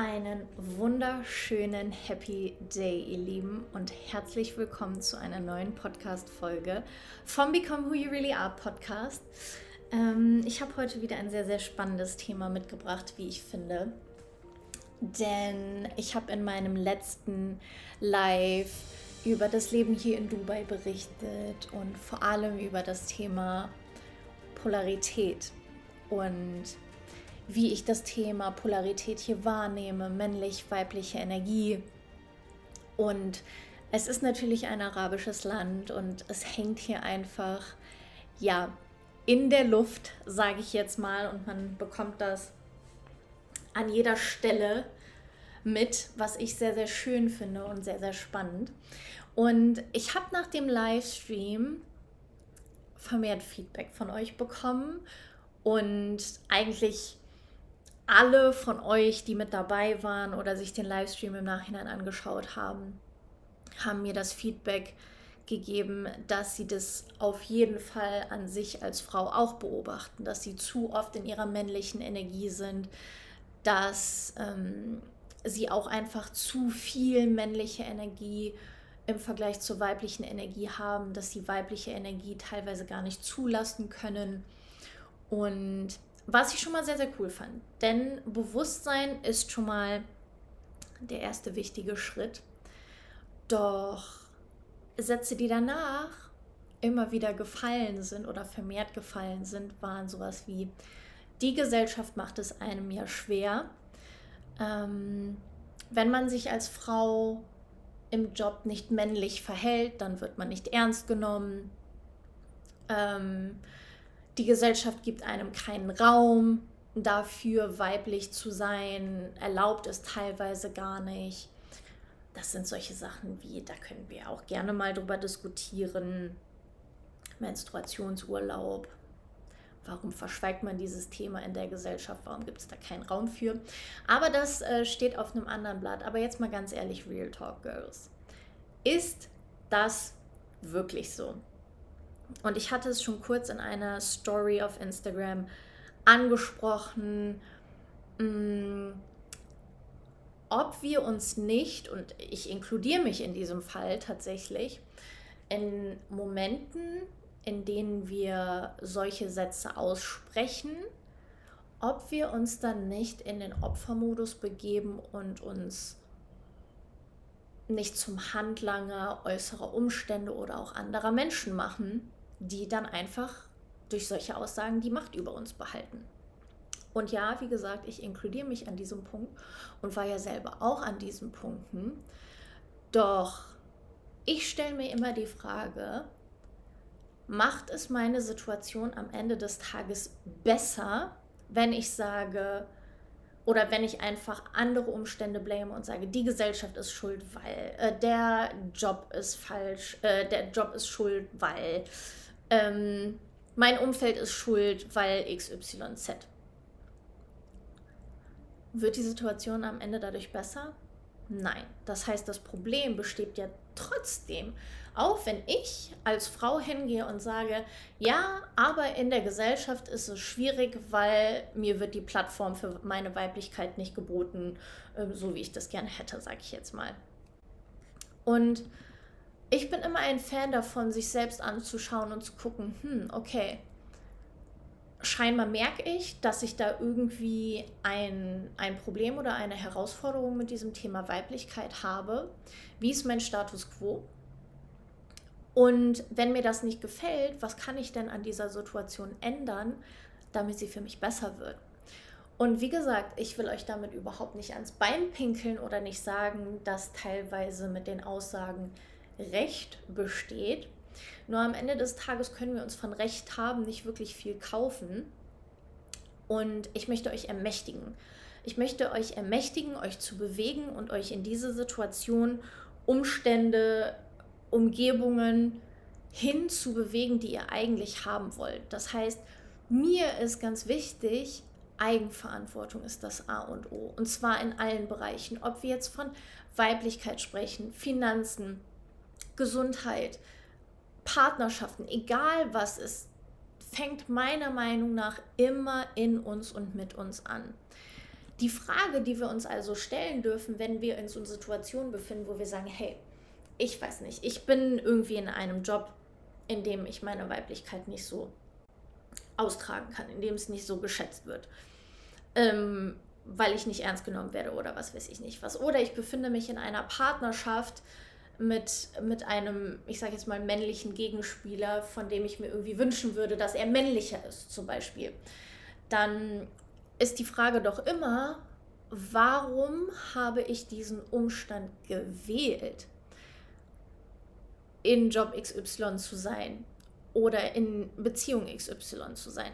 Einen wunderschönen Happy Day, ihr Lieben, und herzlich willkommen zu einer neuen Podcast-Folge vom Become Who You Really Are Podcast. Ähm, ich habe heute wieder ein sehr, sehr spannendes Thema mitgebracht, wie ich finde. Denn ich habe in meinem letzten Live über das Leben hier in Dubai berichtet und vor allem über das Thema Polarität und wie ich das Thema Polarität hier wahrnehme, männlich-weibliche Energie. Und es ist natürlich ein arabisches Land und es hängt hier einfach, ja, in der Luft, sage ich jetzt mal, und man bekommt das an jeder Stelle mit, was ich sehr, sehr schön finde und sehr, sehr spannend. Und ich habe nach dem Livestream vermehrt Feedback von euch bekommen und eigentlich alle von euch, die mit dabei waren oder sich den Livestream im Nachhinein angeschaut haben, haben mir das Feedback gegeben, dass sie das auf jeden Fall an sich als Frau auch beobachten, dass sie zu oft in ihrer männlichen Energie sind, dass ähm, sie auch einfach zu viel männliche Energie im Vergleich zur weiblichen Energie haben, dass sie weibliche Energie teilweise gar nicht zulassen können. Und was ich schon mal sehr, sehr cool fand. Denn Bewusstsein ist schon mal der erste wichtige Schritt. Doch Sätze, die danach immer wieder gefallen sind oder vermehrt gefallen sind, waren sowas wie, die Gesellschaft macht es einem ja schwer. Ähm, wenn man sich als Frau im Job nicht männlich verhält, dann wird man nicht ernst genommen. Ähm, die Gesellschaft gibt einem keinen Raum dafür, weiblich zu sein, erlaubt es teilweise gar nicht. Das sind solche Sachen wie, da können wir auch gerne mal drüber diskutieren. Menstruationsurlaub. Warum verschweigt man dieses Thema in der Gesellschaft? Warum gibt es da keinen Raum für? Aber das äh, steht auf einem anderen Blatt. Aber jetzt mal ganz ehrlich, Real Talk Girls. Ist das wirklich so? Und ich hatte es schon kurz in einer Story auf Instagram angesprochen, mh, mm, ob wir uns nicht, und ich inkludiere mich in diesem Fall tatsächlich, in Momenten, in denen wir solche Sätze aussprechen, ob wir uns dann nicht in den Opfermodus begeben und uns nicht zum Handlanger äußerer Umstände oder auch anderer Menschen machen, die dann einfach durch solche Aussagen die Macht über uns behalten. Und ja, wie gesagt, ich inkludiere mich an diesem Punkt und war ja selber auch an diesen Punkten. Doch ich stelle mir immer die Frage, macht es meine Situation am Ende des Tages besser, wenn ich sage, oder wenn ich einfach andere Umstände blame und sage, die Gesellschaft ist schuld, weil äh, der Job ist falsch, äh, der Job ist schuld, weil ähm, mein Umfeld ist schuld, weil XYZ. Wird die Situation am Ende dadurch besser? Nein. Das heißt, das Problem besteht ja trotzdem. Auch wenn ich als Frau hingehe und sage, ja, aber in der Gesellschaft ist es schwierig, weil mir wird die Plattform für meine Weiblichkeit nicht geboten, ähm, so wie ich das gerne hätte, sage ich jetzt mal. Und ich bin immer ein Fan davon, sich selbst anzuschauen und zu gucken, hm, okay, scheinbar merke ich, dass ich da irgendwie ein, ein Problem oder eine Herausforderung mit diesem Thema Weiblichkeit habe. Wie ist mein Status quo? Und wenn mir das nicht gefällt, was kann ich denn an dieser Situation ändern, damit sie für mich besser wird? Und wie gesagt, ich will euch damit überhaupt nicht ans Bein pinkeln oder nicht sagen, dass teilweise mit den Aussagen Recht besteht. Nur am Ende des Tages können wir uns von Recht haben nicht wirklich viel kaufen. Und ich möchte euch ermächtigen. Ich möchte euch ermächtigen, euch zu bewegen und euch in diese Situation, Umstände, Umgebungen hinzubewegen, die ihr eigentlich haben wollt. Das heißt, mir ist ganz wichtig, Eigenverantwortung ist das A und O. Und zwar in allen Bereichen. Ob wir jetzt von Weiblichkeit sprechen, Finanzen, Gesundheit, Partnerschaften, egal was es fängt meiner Meinung nach immer in uns und mit uns an. Die Frage, die wir uns also stellen dürfen, wenn wir in so einer Situation befinden, wo wir sagen, hey, ich weiß nicht, ich bin irgendwie in einem Job, in dem ich meine Weiblichkeit nicht so austragen kann, in dem es nicht so geschätzt wird, ähm, weil ich nicht ernst genommen werde oder was weiß ich nicht was. Oder ich befinde mich in einer Partnerschaft mit, mit einem, ich sage jetzt mal, männlichen Gegenspieler, von dem ich mir irgendwie wünschen würde, dass er männlicher ist, zum Beispiel. Dann ist die Frage doch immer, warum habe ich diesen Umstand gewählt, in Job XY zu sein oder in Beziehung XY zu sein?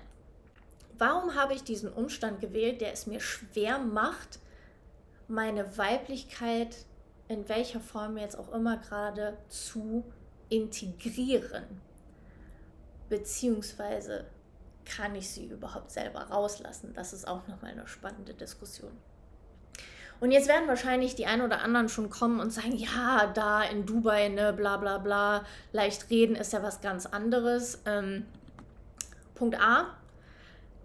Warum habe ich diesen Umstand gewählt, der es mir schwer macht, meine Weiblichkeit in welcher Form jetzt auch immer gerade zu integrieren? Beziehungsweise kann ich sie überhaupt selber rauslassen? Das ist auch nochmal eine spannende Diskussion. Und jetzt werden wahrscheinlich die einen oder anderen schon kommen und sagen, ja, da in Dubai, ne, bla bla bla, leicht reden ist ja was ganz anderes. Ähm, Punkt A,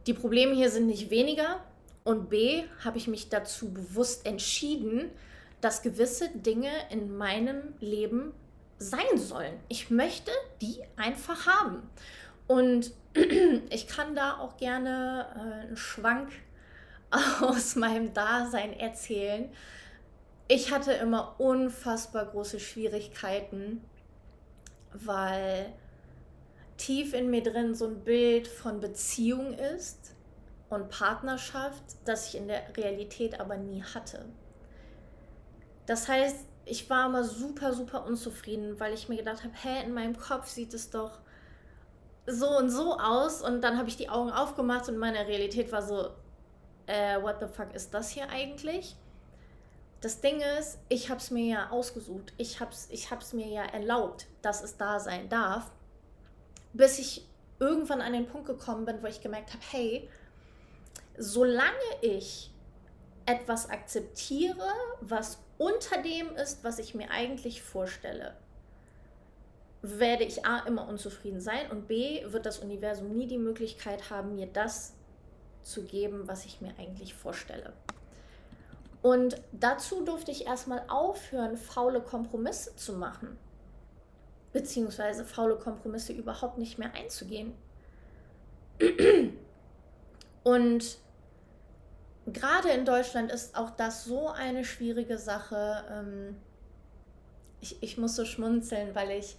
die Probleme hier sind nicht weniger. Und B, habe ich mich dazu bewusst entschieden, dass gewisse Dinge in meinem Leben sein sollen. Ich möchte die einfach haben. Und ich kann da auch gerne äh, einen Schwank aus meinem Dasein erzählen. Ich hatte immer unfassbar große Schwierigkeiten, weil tief in mir drin so ein Bild von Beziehung ist und Partnerschaft, das ich in der Realität aber nie hatte. Das heißt, ich war immer super, super unzufrieden, weil ich mir gedacht habe, hä, in meinem Kopf sieht es doch so und so aus. Und dann habe ich die Augen aufgemacht und meine Realität war so, äh, what the fuck ist das hier eigentlich? Das Ding ist, ich habe es mir ja ausgesucht, ich habe es ich hab's mir ja erlaubt, dass es da sein darf, bis ich irgendwann an den Punkt gekommen bin, wo ich gemerkt habe, hey, solange ich etwas akzeptiere, was unter dem ist, was ich mir eigentlich vorstelle, werde ich A immer unzufrieden sein und B wird das Universum nie die Möglichkeit haben, mir das zu geben, was ich mir eigentlich vorstelle. Und dazu durfte ich erstmal aufhören, faule Kompromisse zu machen, beziehungsweise faule Kompromisse überhaupt nicht mehr einzugehen. Und gerade in Deutschland ist auch das so eine schwierige Sache. Ähm, ich, ich muss so schmunzeln, weil ich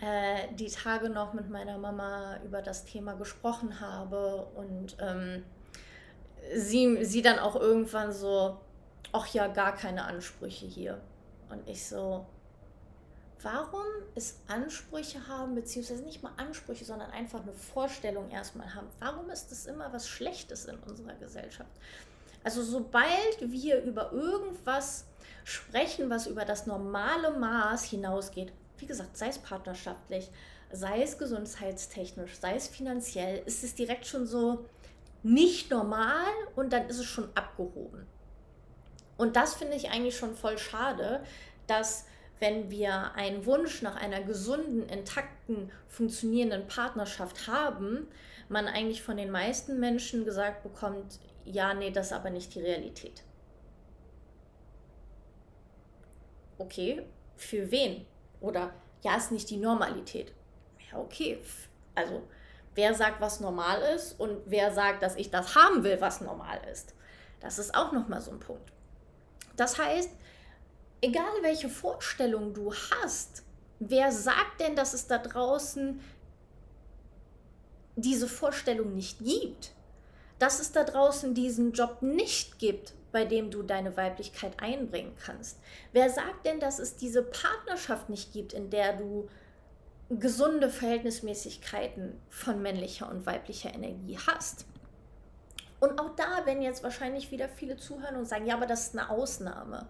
äh, die Tage noch mit meiner Mama über das Thema gesprochen habe und ähm, sie, sie dann auch irgendwann so, ach ja, gar keine Ansprüche hier. Und ich so, warum ist Ansprüche haben, beziehungsweise nicht mal Ansprüche, sondern einfach eine Vorstellung erstmal haben, warum ist das immer was Schlechtes in unserer Gesellschaft? Also sobald wir über irgendwas sprechen, was über das normale Maß hinausgeht, wie gesagt, sei es partnerschaftlich, sei es gesundheitstechnisch, sei es finanziell, ist es direkt schon so nicht normal und dann ist es schon abgehoben. Und das finde ich eigentlich schon voll schade, dass wenn wir einen Wunsch nach einer gesunden, intakten, funktionierenden Partnerschaft haben, man eigentlich von den meisten Menschen gesagt bekommt, ja, nee, das ist aber nicht die Realität. Okay, für wen? Oder ja, ist nicht die Normalität. Ja, okay. Also, wer sagt, was normal ist und wer sagt, dass ich das haben will, was normal ist. Das ist auch nochmal so ein Punkt. Das heißt, egal welche Vorstellung du hast, wer sagt denn, dass es da draußen diese Vorstellung nicht gibt? Dass es da draußen diesen Job nicht gibt, bei dem du deine Weiblichkeit einbringen kannst? Wer sagt denn, dass es diese Partnerschaft nicht gibt, in der du gesunde Verhältnismäßigkeiten von männlicher und weiblicher Energie hast? Und auch da werden jetzt wahrscheinlich wieder viele zuhören und sagen, ja, aber das ist eine Ausnahme.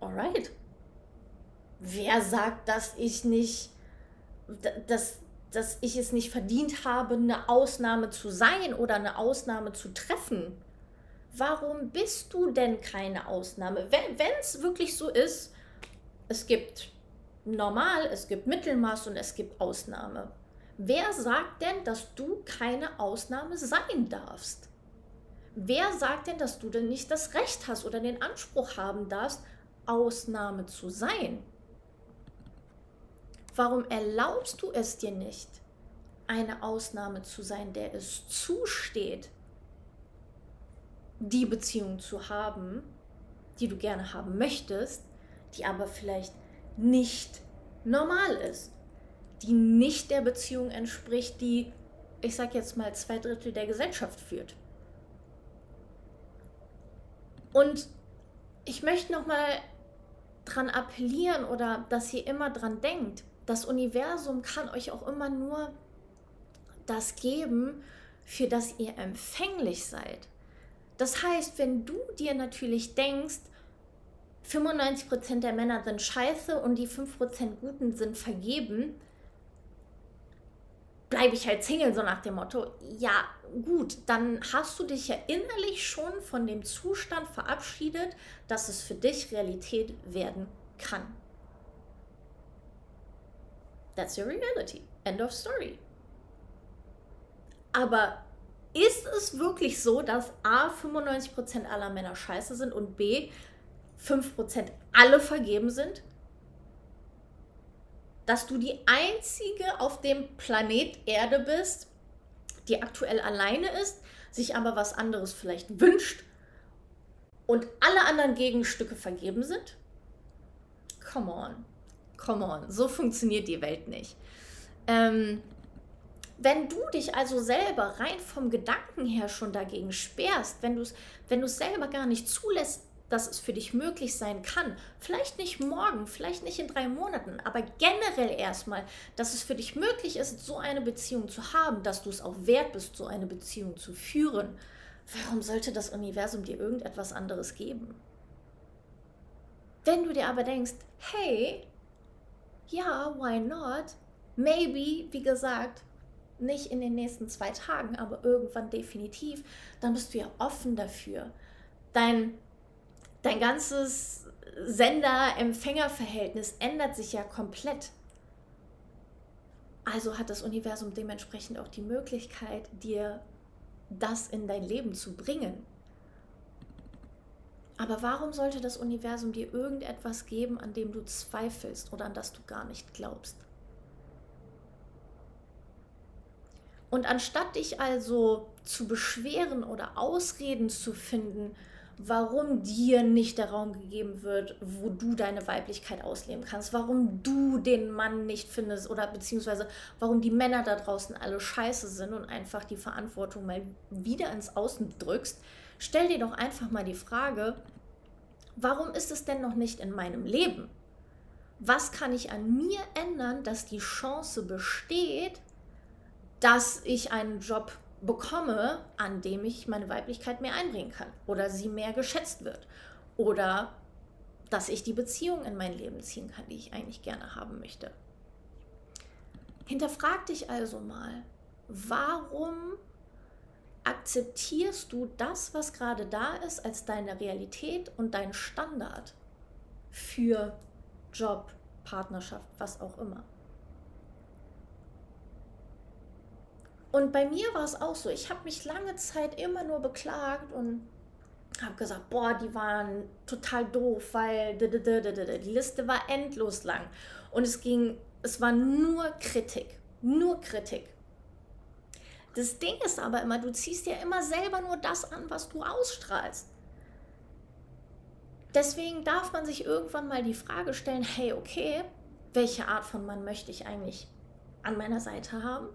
Alright. Wer sagt, dass ich nicht, dass, dass ich es nicht verdient habe, eine Ausnahme zu sein oder eine Ausnahme zu treffen? warum bist du denn keine Ausnahme? Wenn es wirklich so ist, es gibt normal, es gibt Mittelmaß und es gibt Ausnahme. Wer sagt denn, dass du keine Ausnahme sein darfst? Wer sagt denn, dass du denn nicht das Recht hast oder den Anspruch haben darfst, Ausnahme zu sein? Warum erlaubst du es dir nicht, eine Ausnahme zu sein, der es zusteht, die Beziehung zu haben, die du gerne haben möchtest, die aber vielleicht nicht normal ist, die nicht der Beziehung entspricht, die, ich sag jetzt mal, zwei Drittel der Gesellschaft führt. Und ich möchte nochmal dran appellieren oder dass ihr immer dran denkt, das Universum kann euch auch immer nur das geben, für das ihr empfänglich seid. Das heißt, wenn du dir natürlich denkst, 95% der Männer sind scheiße und die 5% Guten sind vergeben, bleibe ich halt Single, so nach dem Motto, ja gut, dann hast du dich ja innerlich schon von dem Zustand verabschiedet, dass es für dich Realität werden kann. That's your reality. End of story. Aber ist es wirklich so, dass A, 95% aller Männer scheiße sind und B, 5% alle vergeben sind? Dass du die einzige auf dem Planet Erde bist, die aktuell alleine ist, sich aber was anderes vielleicht wünscht und alle anderen Gegenstücke vergeben sind? Come on. Come on. So funktioniert die Welt nicht. Ähm, wenn du dich also selber rein vom Gedanken her schon dagegen sperrst, wenn du es wenn selber gar nicht zulässt, dass es für dich möglich sein kann, vielleicht nicht morgen, vielleicht nicht in drei Monaten, aber generell erstmal, dass es für dich möglich ist, so eine Beziehung zu haben, dass du es auch wert bist, so eine Beziehung zu führen, warum sollte das Universum dir irgendetwas anderes geben? Wenn du dir aber denkst, hey, ja, why not? Maybe, wie gesagt, nicht in den nächsten zwei Tagen, aber irgendwann definitiv, dann bist du ja offen dafür. Dein, dein ganzes Sender-Empfänger-Verhältnis ändert sich ja komplett. Also hat das Universum dementsprechend auch die Möglichkeit, dir das in dein Leben zu bringen. Aber warum sollte das Universum dir irgendetwas geben, an dem du zweifelst oder an das du gar nicht glaubst? Und anstatt dich also zu beschweren oder Ausreden zu finden, warum dir nicht der Raum gegeben wird, wo du deine Weiblichkeit ausleben kannst, warum du den Mann nicht findest oder beziehungsweise warum die Männer da draußen alle scheiße sind und einfach die Verantwortung mal wieder ins Außen drückst, stell dir doch einfach mal die Frage, warum ist es denn noch nicht in meinem Leben? Was kann ich an mir ändern, dass die Chance besteht, dass ich einen Job bekomme, an dem ich meine Weiblichkeit mehr einbringen kann oder sie mehr geschätzt wird oder dass ich die Beziehung in mein Leben ziehen kann, die ich eigentlich gerne haben möchte. Hinterfrag dich also mal, warum akzeptierst du das, was gerade da ist, als deine Realität und dein Standard für Job, Partnerschaft, was auch immer? Und bei mir war es auch so. Ich habe mich lange Zeit immer nur beklagt und habe gesagt, boah, die waren total doof, weil die Liste war endlos lang. Und es ging, es war nur Kritik, nur Kritik. Das Ding ist aber immer, du ziehst ja immer selber nur das an, was du ausstrahlst. Deswegen darf man sich irgendwann mal die Frage stellen, hey, okay, welche Art von Mann möchte ich eigentlich an meiner Seite haben?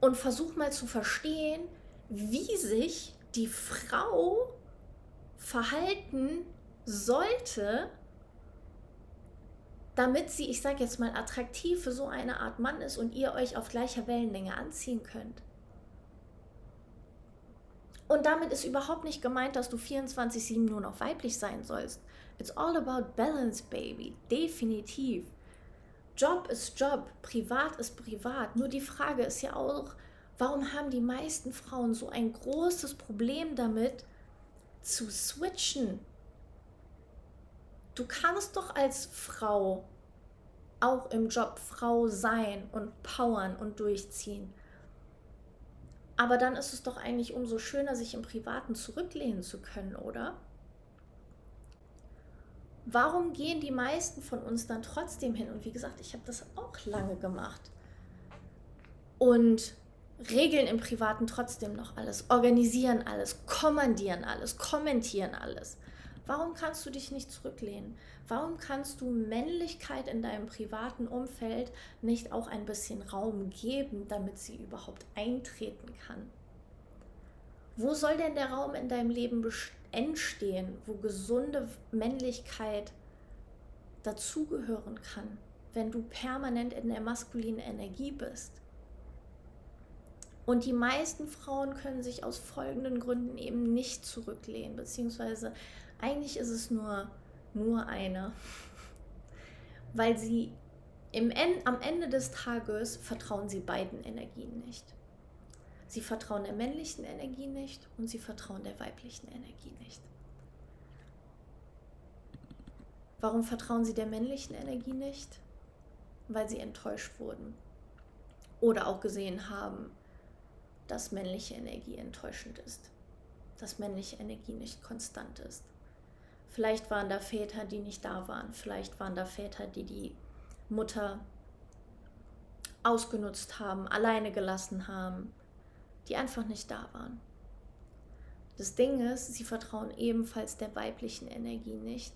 Und versuch mal zu verstehen, wie sich die Frau verhalten sollte, damit sie, ich sage jetzt mal, attraktiv für so eine Art Mann ist und ihr euch auf gleicher Wellenlänge anziehen könnt. Und damit ist überhaupt nicht gemeint, dass du 24-7 nur noch weiblich sein sollst. It's all about balance, baby. Definitiv. Job ist Job, privat ist privat. Nur die Frage ist ja auch, warum haben die meisten Frauen so ein großes Problem damit, zu switchen? Du kannst doch als Frau auch im Job Frau sein und powern und durchziehen. Aber dann ist es doch eigentlich umso schöner, sich im Privaten zurücklehnen zu können, oder? Warum gehen die meisten von uns dann trotzdem hin? Und wie gesagt, ich habe das auch lange gemacht. Und regeln im Privaten trotzdem noch alles, organisieren alles, kommandieren alles, kommentieren alles. Warum kannst du dich nicht zurücklehnen? Warum kannst du Männlichkeit in deinem privaten Umfeld nicht auch ein bisschen Raum geben, damit sie überhaupt eintreten kann? Wo soll denn der Raum in deinem Leben entstehen, wo gesunde Männlichkeit dazugehören kann, wenn du permanent in der maskulinen Energie bist? Und die meisten Frauen können sich aus folgenden Gründen eben nicht zurücklehnen, beziehungsweise eigentlich ist es nur, nur eine. Weil sie im en am Ende des Tages vertrauen sie beiden Energien nicht. Sie vertrauen der männlichen Energie nicht und sie vertrauen der weiblichen Energie nicht. Warum vertrauen sie der männlichen Energie nicht? Weil sie enttäuscht wurden oder auch gesehen haben, dass männliche Energie enttäuschend ist, dass männliche Energie nicht konstant ist. Vielleicht waren da Väter, die nicht da waren. Vielleicht waren da Väter, die die Mutter ausgenutzt haben, alleine gelassen haben, die einfach nicht da waren. Das Ding ist, sie vertrauen ebenfalls der weiblichen Energie nicht,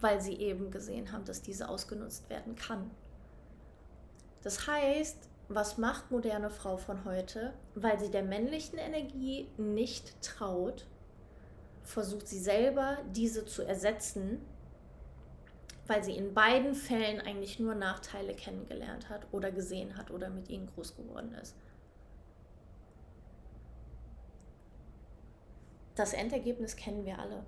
weil sie eben gesehen haben, dass diese ausgenutzt werden kann. Das heißt, was macht moderne Frau von heute? Weil sie der männlichen Energie nicht traut, versucht sie selber, diese zu ersetzen, weil sie in beiden Fällen eigentlich nur Nachteile kennengelernt hat oder gesehen hat oder mit ihnen groß geworden ist. Das Endergebnis kennen wir alle.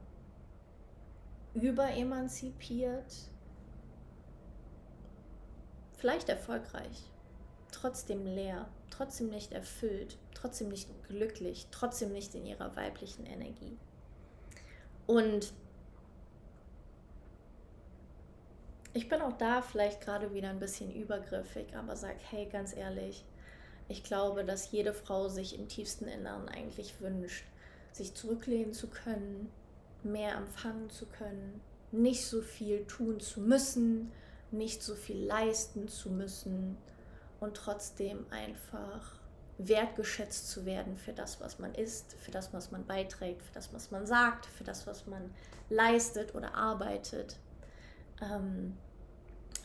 Überemanzipiert, vielleicht erfolgreich, trotzdem leer, trotzdem nicht erfüllt, trotzdem nicht glücklich, trotzdem nicht in ihrer weiblichen Energie. Und ich bin auch da vielleicht gerade wieder ein bisschen übergriffig, aber sag, hey, ganz ehrlich, ich glaube, dass jede Frau sich im tiefsten Inneren eigentlich wünscht, sich zurücklehnen zu können, mehr empfangen zu können, nicht so viel tun zu müssen, nicht so viel leisten zu müssen und trotzdem einfach wertgeschätzt zu werden für das, was man ist, für das, was man beiträgt, für das, was man sagt, für das, was man leistet oder arbeitet. Ähm,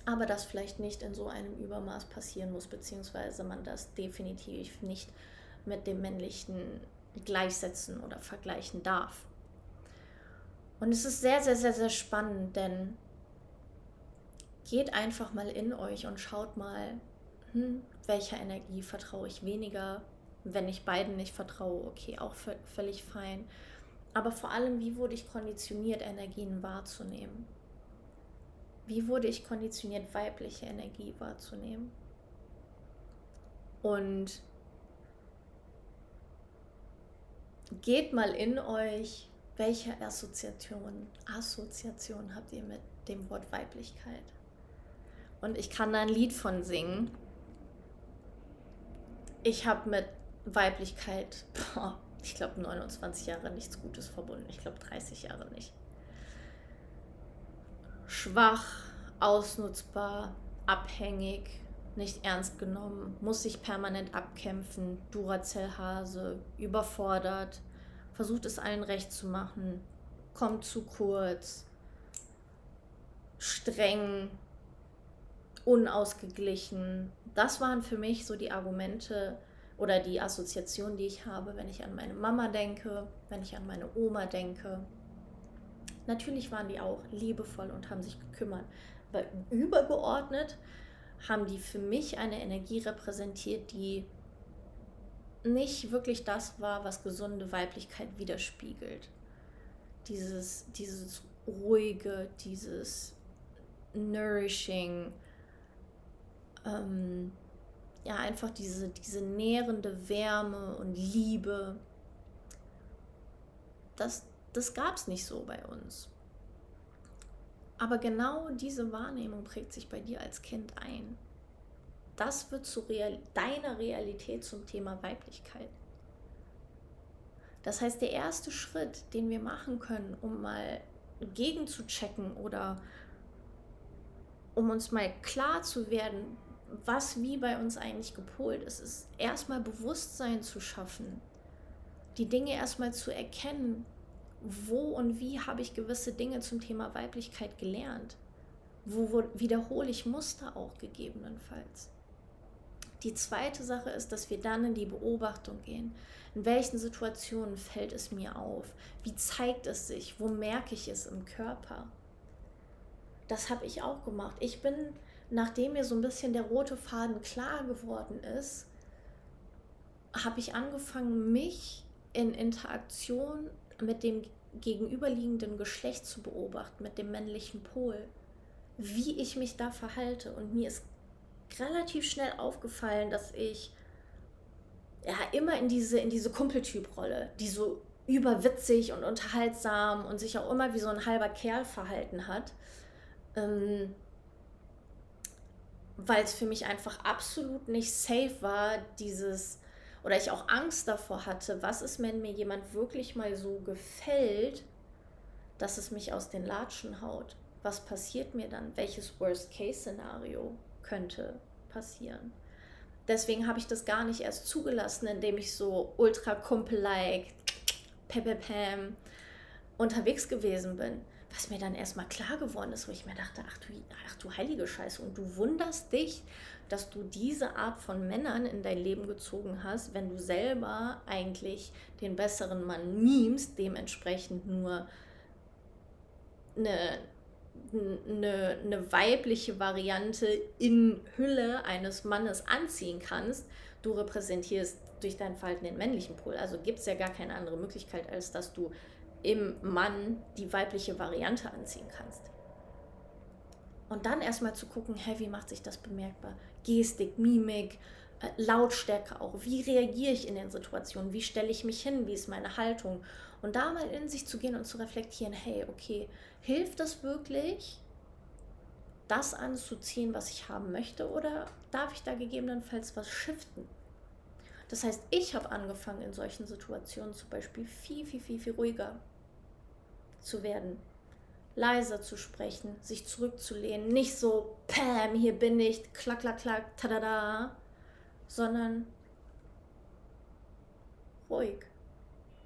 aber das vielleicht nicht in so einem Übermaß passieren muss, beziehungsweise man das definitiv nicht mit dem männlichen gleichsetzen oder vergleichen darf. Und es ist sehr, sehr, sehr, sehr spannend, denn geht einfach mal in euch und schaut mal, hm, welcher Energie vertraue ich weniger. Wenn ich beiden nicht vertraue, okay, auch völlig fein. Aber vor allem, wie wurde ich konditioniert, Energien wahrzunehmen? Wie wurde ich konditioniert, weibliche Energie wahrzunehmen? Und geht mal in euch, welche Assoziation, Assoziation habt ihr mit dem Wort Weiblichkeit? Und ich kann da ein Lied von singen ich habe mit Weiblichkeit, boah, ich glaube, 29 Jahre nichts Gutes verbunden. Ich glaube, 30 Jahre nicht. Schwach, ausnutzbar, abhängig, nicht ernst genommen, muss sich permanent abkämpfen, Duracell-Hase, überfordert, versucht es allen recht zu machen, kommt zu kurz, streng, unausgeglichen. Das waren für mich so die Argumente oder die Assoziationen, die ich habe, wenn ich an meine Mama denke, wenn ich an meine Oma denke. Natürlich waren die auch liebevoll und haben sich gekümmert, aber übergeordnet haben die für mich eine Energie repräsentiert, die nicht wirklich das war, was gesunde Weiblichkeit widerspiegelt. Dieses, dieses ruhige, dieses nourishing, ähm, ja, einfach diese, diese nährende Wärme und Liebe. Das, das gab es nicht so bei uns. Aber genau diese Wahrnehmung prägt sich bei dir als Kind ein. das wird zu Real deiner Realität zum Thema Weiblichkeit. Das heißt, der erste Schritt, den wir machen können, um mal gegen zu checken oder um uns mal klar zu werden, was wie bei uns eigentlich gepolt ist, ist erstmal Bewusstsein zu schaffen, die Dinge erstmal zu erkennen, wo und wie habe ich gewisse Dinge zum Thema Weiblichkeit gelernt, wo, wiederhole ich Muster auch gegebenenfalls. Die zweite Sache ist, dass wir dann in die Beobachtung gehen. In welchen Situationen fällt es mir auf? Wie zeigt es sich? Wo merke ich es im Körper? Das habe ich auch gemacht. Ich bin, nachdem mir so ein bisschen der rote Faden klar geworden ist, habe ich angefangen, mich in Interaktion mit dem gegenüberliegenden Geschlecht zu beobachten, mit dem männlichen Pol, wie ich mich da verhalte. Und mir ist relativ schnell aufgefallen, dass ich ja immer in diese, in diese Kumpeltyp-Rolle, die so überwitzig und unterhaltsam und sich auch immer wie so ein halber Kerl verhalten hat. Ähm, weil es für mich einfach absolut nicht safe war, dieses, oder ich auch Angst davor hatte, was ist, wenn mir jemand wirklich mal so gefällt, dass es mich aus den Latschen haut? Was passiert mir dann? Welches Worst-Case-Szenario könnte passieren? Deswegen habe ich das gar nicht erst zugelassen, indem ich so ultra kumpel-like, pepepam unterwegs gewesen bin. Was mir dann erstmal klar geworden ist, wo ich mir dachte, ach du, ach du heilige Scheiße, und du wunderst dich, dass du diese Art von Männern in dein Leben gezogen hast, wenn du selber eigentlich den besseren Mann memst, dementsprechend nur eine, eine, eine weibliche Variante in Hülle eines Mannes anziehen kannst, du repräsentierst durch dein Verhalten den männlichen Pol. Also gibt es ja gar keine andere Möglichkeit, als dass du im Mann die weibliche Variante anziehen kannst. Und dann erstmal zu gucken, hey, wie macht sich das bemerkbar? Gestik, Mimik, äh, Lautstärke auch. Wie reagiere ich in den Situationen? Wie stelle ich mich hin? Wie ist meine Haltung? Und da mal in sich zu gehen und zu reflektieren, hey, okay, hilft das wirklich, das anzuziehen, was ich haben möchte? Oder darf ich da gegebenenfalls was shiften? Das heißt, ich habe angefangen in solchen Situationen zum Beispiel viel, viel, viel, viel ruhiger zu werden, leiser zu sprechen, sich zurückzulehnen, nicht so, Pam, hier bin ich, klack, klack, klack, tada, sondern ruhig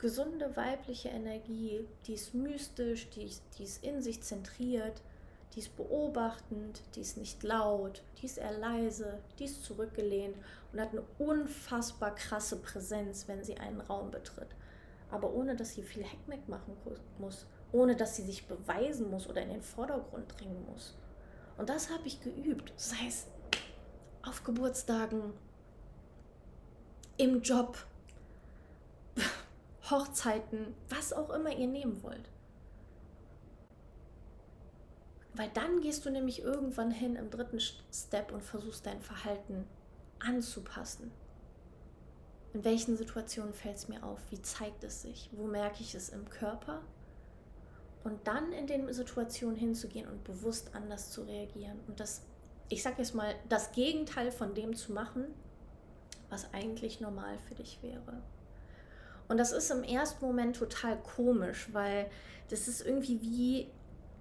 gesunde weibliche Energie, die ist mystisch, die ist, die ist in sich zentriert, die ist beobachtend, die ist nicht laut, die ist eher leise, die ist zurückgelehnt und hat eine unfassbar krasse Präsenz, wenn sie einen Raum betritt. Aber ohne dass sie viel Heckmeck machen muss, ohne dass sie sich beweisen muss oder in den Vordergrund drängen muss. Und das habe ich geübt, sei es auf Geburtstagen, im Job, Hochzeiten, was auch immer ihr nehmen wollt. Weil dann gehst du nämlich irgendwann hin im dritten Step und versuchst dein Verhalten anzupassen. In welchen Situationen fällt es mir auf? Wie zeigt es sich? Wo merke ich es im Körper? Und dann in den Situationen hinzugehen und bewusst anders zu reagieren. Und das, ich sage jetzt mal, das Gegenteil von dem zu machen, was eigentlich normal für dich wäre. Und das ist im ersten Moment total komisch, weil das ist irgendwie wie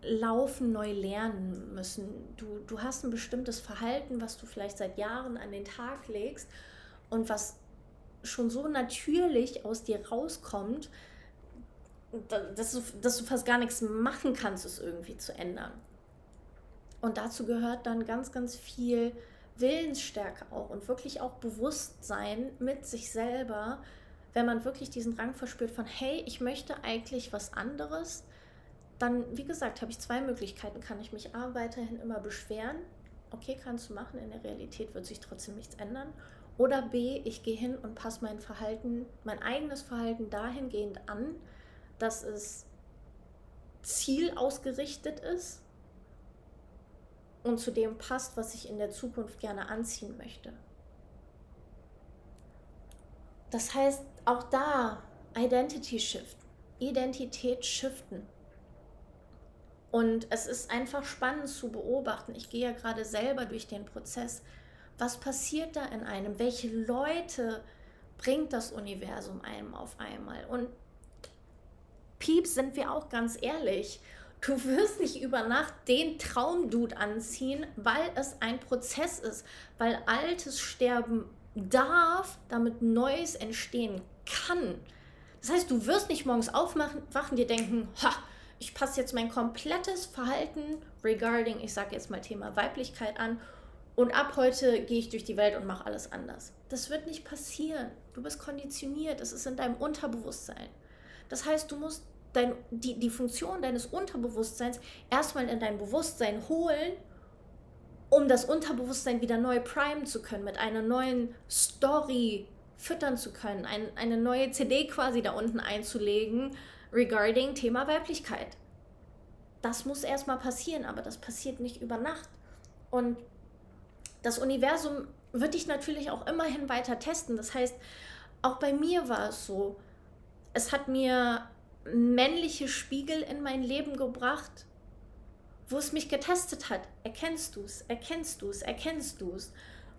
Laufen neu lernen müssen. Du, du hast ein bestimmtes Verhalten, was du vielleicht seit Jahren an den Tag legst und was schon so natürlich aus dir rauskommt, dass du, dass du fast gar nichts machen kannst, es irgendwie zu ändern. Und dazu gehört dann ganz, ganz viel Willensstärke auch und wirklich auch Bewusstsein mit sich selber, wenn man wirklich diesen Drang verspürt von, hey, ich möchte eigentlich was anderes, dann, wie gesagt, habe ich zwei Möglichkeiten. Kann ich mich A, weiterhin immer beschweren, okay, kannst du machen, in der Realität wird sich trotzdem nichts ändern. Oder B, ich gehe hin und passe mein Verhalten, mein eigenes Verhalten dahingehend an, dass es zielausgerichtet ist und zu dem passt, was ich in der Zukunft gerne anziehen möchte. Das heißt, auch da Identity Shift, Identität shiften. Und es ist einfach spannend zu beobachten. Ich gehe ja gerade selber durch den Prozess, Was passiert da in einem? Welche Leute bringt das Universum einem auf einmal? Und Pieps, sind wir auch ganz ehrlich. Du wirst nicht über Nacht den Traumdude anziehen, weil es ein Prozess ist, weil Altes sterben darf, damit Neues entstehen kann. Das heißt, du wirst nicht morgens aufwachen, dir denken, ha, ich passe jetzt mein komplettes Verhalten regarding, ich sage jetzt mal Thema Weiblichkeit an und ab heute gehe ich durch die Welt und mache alles anders. Das wird nicht passieren. Du bist konditioniert, es ist in deinem Unterbewusstsein. Das heißt, du musst dein, die, die Funktion deines Unterbewusstseins erstmal in dein Bewusstsein holen, um das Unterbewusstsein wieder neu primen zu können, mit einer neuen Story füttern zu können, ein, eine neue CD quasi da unten einzulegen regarding Thema Weiblichkeit. Das muss erstmal passieren, aber das passiert nicht über Nacht. Und das Universum wird dich natürlich auch immerhin weiter testen. Das heißt, auch bei mir war es so, es hat mir männliche Spiegel in mein Leben gebracht, wo es mich getestet hat. Erkennst du es, erkennst du es, erkennst du es.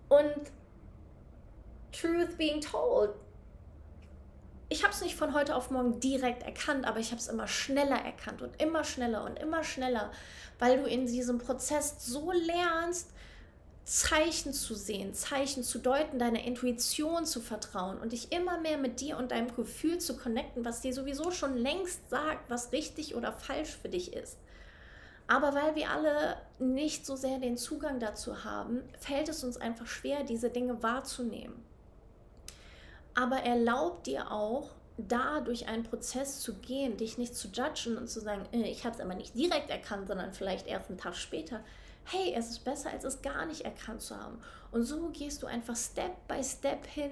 Und truth being told, ich habe es nicht von heute auf morgen direkt erkannt, aber ich habe es immer schneller erkannt und immer schneller und immer schneller, weil du in diesem Prozess so lernst, Zeichen zu sehen, Zeichen zu deuten, deiner Intuition zu vertrauen und dich immer mehr mit dir und deinem Gefühl zu connecten, was dir sowieso schon längst sagt, was richtig oder falsch für dich ist. Aber weil wir alle nicht so sehr den Zugang dazu haben, fällt es uns einfach schwer, diese Dinge wahrzunehmen. Aber erlaub dir auch, da durch einen Prozess zu gehen, dich nicht zu judgen und zu sagen, äh, ich habe es aber nicht direkt erkannt, sondern vielleicht erst einen Tag später hey, es ist besser, als es gar nicht erkannt zu haben. Und so gehst du einfach Step by Step hin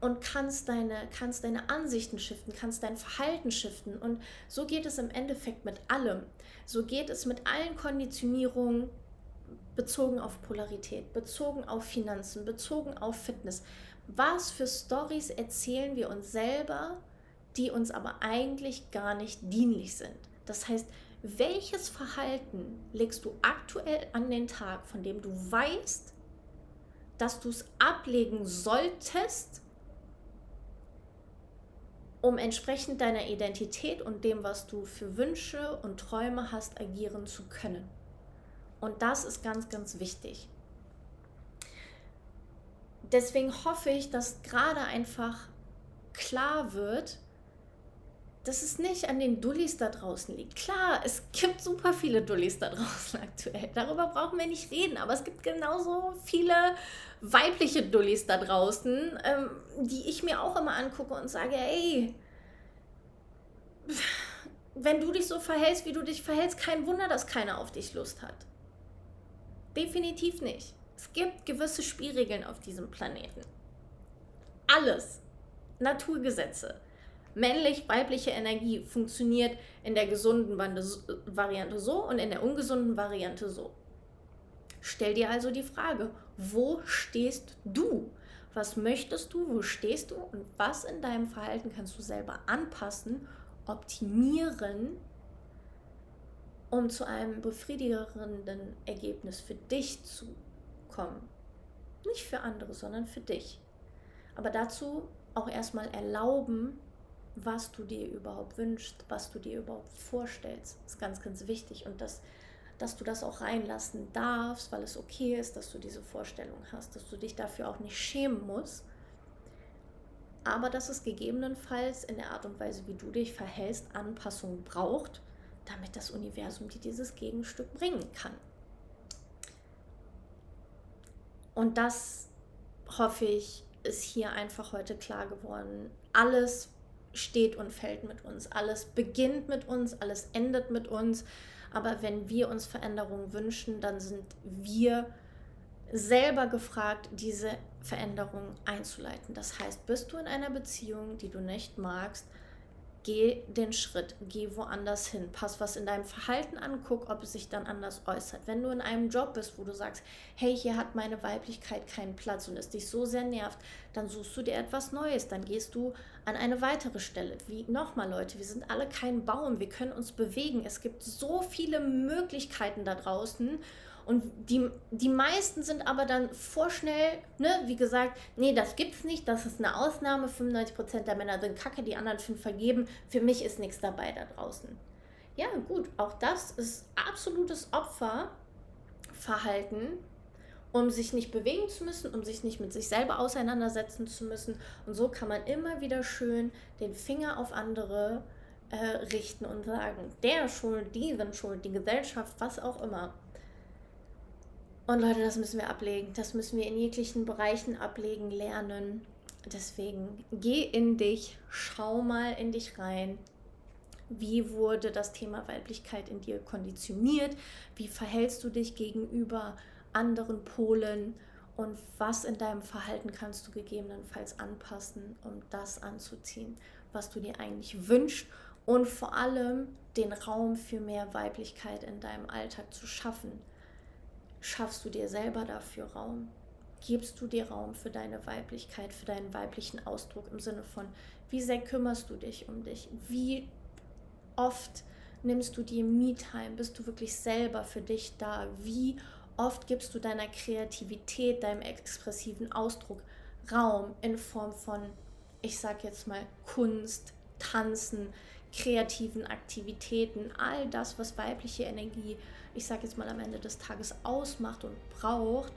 und kannst deine, kannst deine Ansichten shiften, kannst dein Verhalten shiften. Und so geht es im Endeffekt mit allem. So geht es mit allen Konditionierungen bezogen auf Polarität, bezogen auf Finanzen, bezogen auf Fitness. Was für Stories erzählen wir uns selber, die uns aber eigentlich gar nicht dienlich sind? Das heißt, welches Verhalten legst du aktuell an den Tag, von dem du weißt, dass du es ablegen solltest, um entsprechend deiner Identität und dem, was du für Wünsche und Träume hast, agieren zu können. Und das ist ganz, ganz wichtig. Deswegen hoffe ich, dass gerade einfach klar wird, dass es nicht an den Dullis da draußen liegt. Klar, es gibt super viele Dullis da draußen aktuell. Darüber brauchen wir nicht reden. Aber es gibt genauso viele weibliche Dullis da draußen, ähm, die ich mir auch immer angucke und sage, ey, wenn du dich so verhältst, wie du dich verhältst, kein Wunder, dass keiner auf dich Lust hat. Definitiv nicht. Es gibt gewisse Spielregeln auf diesem Planeten. Alles. Naturgesetze männlich-weibliche Energie funktioniert in der gesunden Variante so und in der ungesunden Variante so. Stell dir also die Frage, wo stehst du? Was möchtest du? Wo stehst du? Und was in deinem Verhalten kannst du selber anpassen, optimieren, um zu einem befriedigenden Ergebnis für dich zu kommen? Nicht für andere, sondern für dich. Aber dazu auch erstmal erlauben, was du dir überhaupt wünschst, was du dir überhaupt vorstellst. Ist ganz, ganz wichtig. Und das, dass du das auch reinlassen darfst, weil es okay ist, dass du diese Vorstellung hast, dass du dich dafür auch nicht schämen musst. Aber dass es gegebenenfalls in der Art und Weise, wie du dich verhältst, Anpassungen braucht, damit das Universum dir dieses Gegenstück bringen kann. Und das hoffe ich, ist hier einfach heute klar geworden. Alles, steht und fällt mit uns. Alles beginnt mit uns, alles endet mit uns. Aber wenn wir uns Veränderungen wünschen, dann sind wir selber gefragt, diese Veränderungen einzuleiten. Das heißt, bist du in einer Beziehung, die du nicht magst, geh den Schritt, geh woanders hin, pass was in deinem Verhalten an, guck, ob es sich dann anders äußert. Wenn du in einem Job bist, wo du sagst, hey, hier hat meine Weiblichkeit keinen Platz und es dich so sehr nervt, dann suchst du dir etwas Neues, dann gehst du an eine weitere Stelle. Wie nochmal, Leute, wir sind alle kein Baum, wir können uns bewegen. Es gibt so viele Möglichkeiten da draußen Und die, die meisten sind aber dann vorschnell, ne, wie gesagt, nee, das gibt's nicht, das ist eine Ausnahme, 95% der Männer sind kacke, die anderen fünf vergeben, für mich ist nichts dabei da draußen. Ja, gut, auch das ist absolutes Opferverhalten, um sich nicht bewegen zu müssen, um sich nicht mit sich selber auseinandersetzen zu müssen. Und so kann man immer wieder schön den Finger auf andere äh, richten und sagen, der schuld, die sind schuld, die Gesellschaft, was auch immer. Und Leute, das müssen wir ablegen. Das müssen wir in jeglichen Bereichen ablegen, lernen. Deswegen geh in dich, schau mal in dich rein. Wie wurde das Thema Weiblichkeit in dir konditioniert? Wie verhältst du dich gegenüber anderen Polen? Und was in deinem Verhalten kannst du gegebenenfalls anpassen, um das anzuziehen, was du dir eigentlich wünschst und vor allem den Raum für mehr Weiblichkeit in deinem Alltag zu schaffen. Schaffst du dir selber dafür Raum? Gibst du dir Raum für deine Weiblichkeit, für deinen weiblichen Ausdruck im Sinne von, wie sehr kümmerst du dich um dich? Wie oft nimmst du dir Me-Time? Bist du wirklich selber für dich da? Wie oft gibst du deiner Kreativität, deinem expressiven Ausdruck Raum in Form von, ich sag jetzt mal, Kunst, Tanzen, kreativen Aktivitäten, all das, was weibliche Energie, ich sage jetzt mal am Ende des Tages ausmacht und braucht,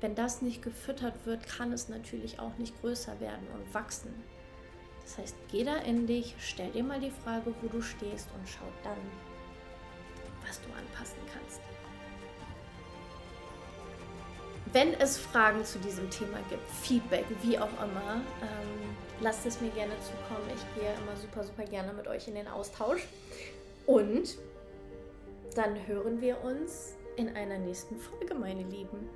wenn das nicht gefüttert wird, kann es natürlich auch nicht größer werden und wachsen. Das heißt, geh da in dich, stell dir mal die Frage, wo du stehst und schau dann, was du anpassen kannst. Wenn es Fragen zu diesem Thema gibt, Feedback, wie auch immer, ähm, lasst es mir gerne zukommen. Ich gehe immer super, super gerne mit euch in den Austausch. Und dann hören wir uns in einer nächsten Folge, meine Lieben.